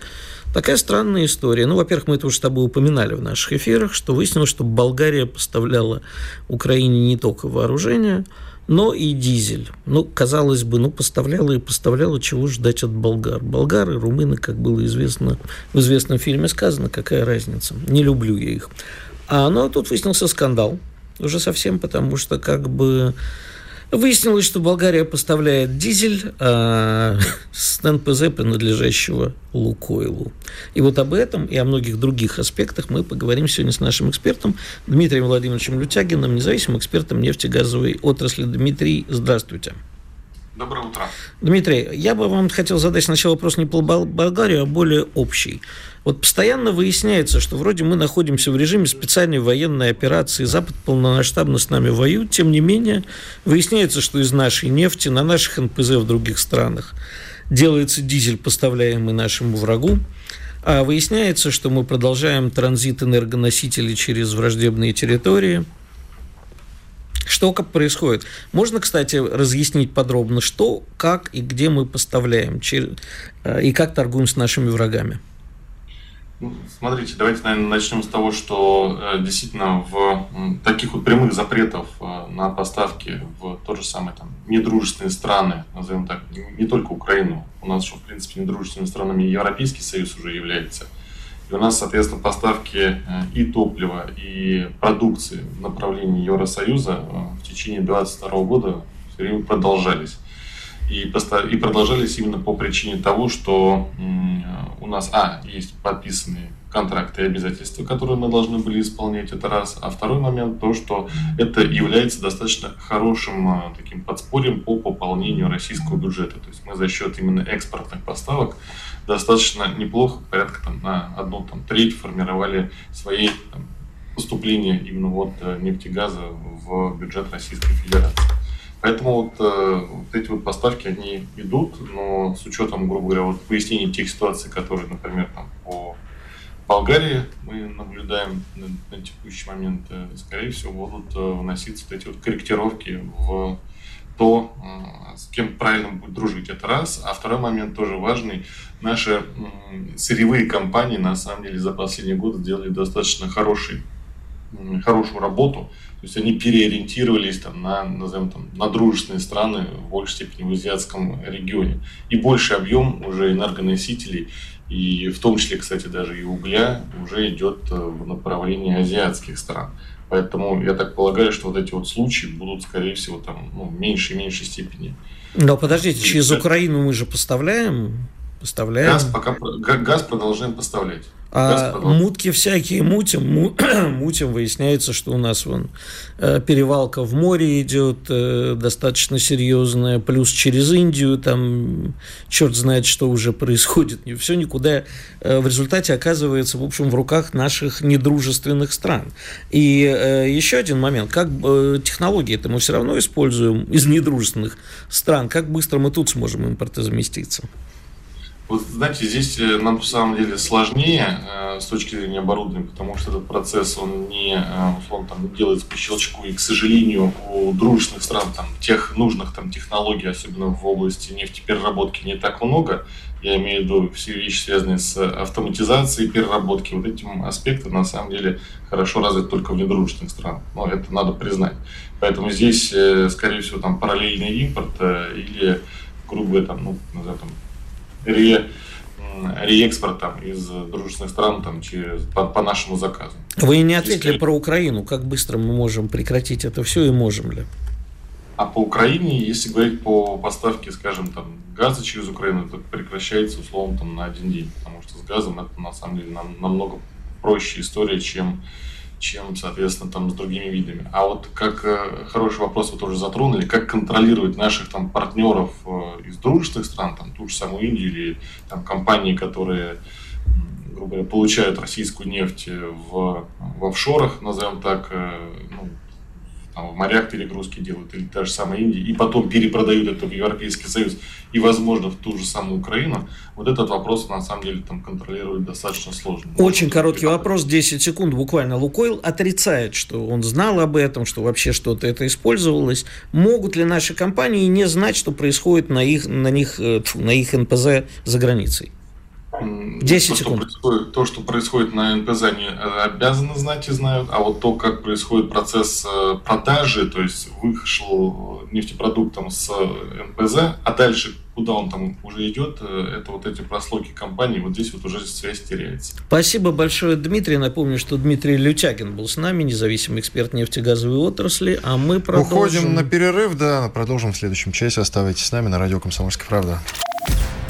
Такая странная история. Ну, во-первых, мы это уже с тобой упоминали в наших эфирах, что выяснилось, что Болгария поставляла Украине не только вооружение, но и дизель. Ну, казалось бы, ну, поставляла и поставляла, чего ждать от болгар. Болгары, румыны, как было известно, в известном фильме сказано, какая разница. Не люблю я их. А, ну, а тут выяснился скандал уже совсем, потому что как бы Выяснилось, что Болгария поставляет дизель а, с НПЗ, принадлежащего Лукойлу. И вот об этом и о многих других аспектах мы поговорим сегодня с нашим экспертом Дмитрием Владимировичем Лютягиным, независимым экспертом нефтегазовой отрасли. Дмитрий, здравствуйте. Доброе утро. Дмитрий, я бы вам хотел задать сначала вопрос не по Болгарию, а более общий. Вот постоянно выясняется, что вроде мы находимся в режиме специальной военной операции, Запад полномасштабно с нами воюет, тем не менее выясняется, что из нашей нефти на наших НПЗ в других странах делается дизель, поставляемый нашему врагу, а выясняется, что мы продолжаем транзит энергоносителей через враждебные территории – что как происходит? Можно, кстати, разъяснить подробно, что, как и где мы поставляем, э, и как торгуем с нашими врагами? Ну, смотрите, давайте, наверное, начнем с того, что э, действительно в таких вот прямых запретов э, на поставки в то же самое там недружественные страны, назовем так, не только Украину, у нас еще, в принципе, недружественными странами Европейский Союз уже является – и у нас, соответственно, поставки э, и топлива, и продукции в направлении Евросоюза э, в течение 2022 года все время продолжались. И, и продолжались именно по причине того, что у нас, а, есть подписанные контракты и обязательства, которые мы должны были исполнять, это раз. А второй момент, то, что это является достаточно хорошим э, таким подспорьем по пополнению российского бюджета. То есть мы за счет именно экспортных поставок достаточно неплохо, порядка там, на одну там, треть формировали свои там, поступления именно вот э, нефтегаза в бюджет Российской Федерации. Поэтому вот, э, вот эти вот поставки, они идут, но с учетом, грубо говоря, вот выяснения тех ситуаций, которые, например, там, по Болгарии мы наблюдаем на, на текущий момент, э, скорее всего, будут вноситься вот эти вот корректировки в то, с кем правильно будет дружить, это раз. А второй момент тоже важный. Наши сырьевые компании, на самом деле, за последние годы сделали достаточно хороший, хорошую работу. То есть они переориентировались там, на, назовем, там, на дружественные страны в большей степени в азиатском регионе. И больший объем уже энергоносителей, и в том числе, кстати, даже и угля, уже идет э, в направлении азиатских стран. Поэтому я так полагаю, что вот эти вот случаи будут, скорее всего, там, ну, в меньшей и меньшей степени. Но подождите, через Украину мы же поставляем? Поставляем. Газ, пока, газ продолжаем поставлять. А мутки всякие мутим, [CLEARS THROAT] мутим, выясняется, что у нас вон э, перевалка в море идет э, достаточно серьезная, плюс через Индию там черт знает, что уже происходит. Все никуда э, в результате оказывается, в общем, в руках наших недружественных стран. И еще один момент, как технологии это мы все равно используем из недружественных стран, как быстро мы тут сможем импортозаместиться? Вот, знаете, здесь э, нам, на самом деле, сложнее э, с точки зрения оборудования, потому что этот процесс, он не, э, условно, там, делается по щелчку, и, к сожалению, у дружественных стран там, тех нужных там, технологий, особенно в области нефтепереработки, не так много. Я имею в виду все вещи, связанные с автоматизацией переработки. Вот этим аспектом, на самом деле, хорошо развит только в недружественных странах. Но это надо признать. Поэтому здесь, скорее всего, там параллельный импорт э, или, говоря, там, ну, назовем, ре, реэкспорт там, из дружественных стран там, через, по, по нашему заказу. Вы не ответили Если... про Украину. Как быстро мы можем прекратить это все и можем ли? А по Украине, если говорить по поставке, скажем, там, газа через Украину, это прекращается условно там, на один день, потому что с газом это на самом деле нам, намного проще история, чем чем, соответственно, там с другими видами. А вот как э, хороший вопрос вы тоже затронули, как контролировать наших там партнеров э, из дружественных стран, там ту же самую Индию или там компании, которые грубо говоря, получают российскую нефть в, в офшорах, назовем так, э, ну, там, в морях перегрузки делают, или та же самая Индия, и потом перепродают это в Европейский Союз и, возможно, в ту же самую Украину, вот этот вопрос, на самом деле, там контролировать достаточно сложно. Очень Может, короткий вопрос, 10 секунд буквально. Лукойл отрицает, что он знал об этом, что вообще что-то это использовалось. Могут ли наши компании не знать, что происходит на их, на них, э, на их НПЗ за границей? 10 то, секунд. Что происходит, то, что происходит на НПЗ, они э, обязаны знать и знают, а вот то, как происходит процесс э, продажи, то есть вышел нефтепродуктом с НПЗ, а дальше куда он там уже идет, э, это вот эти прослойки компании, вот здесь вот уже связь теряется. Спасибо большое, Дмитрий. Напомню, что Дмитрий Лютягин был с нами, независимый эксперт нефтегазовой отрасли, а мы продолжим... Уходим на перерыв, да, продолжим в следующем часе. Оставайтесь с нами на радио «Комсомольская правда».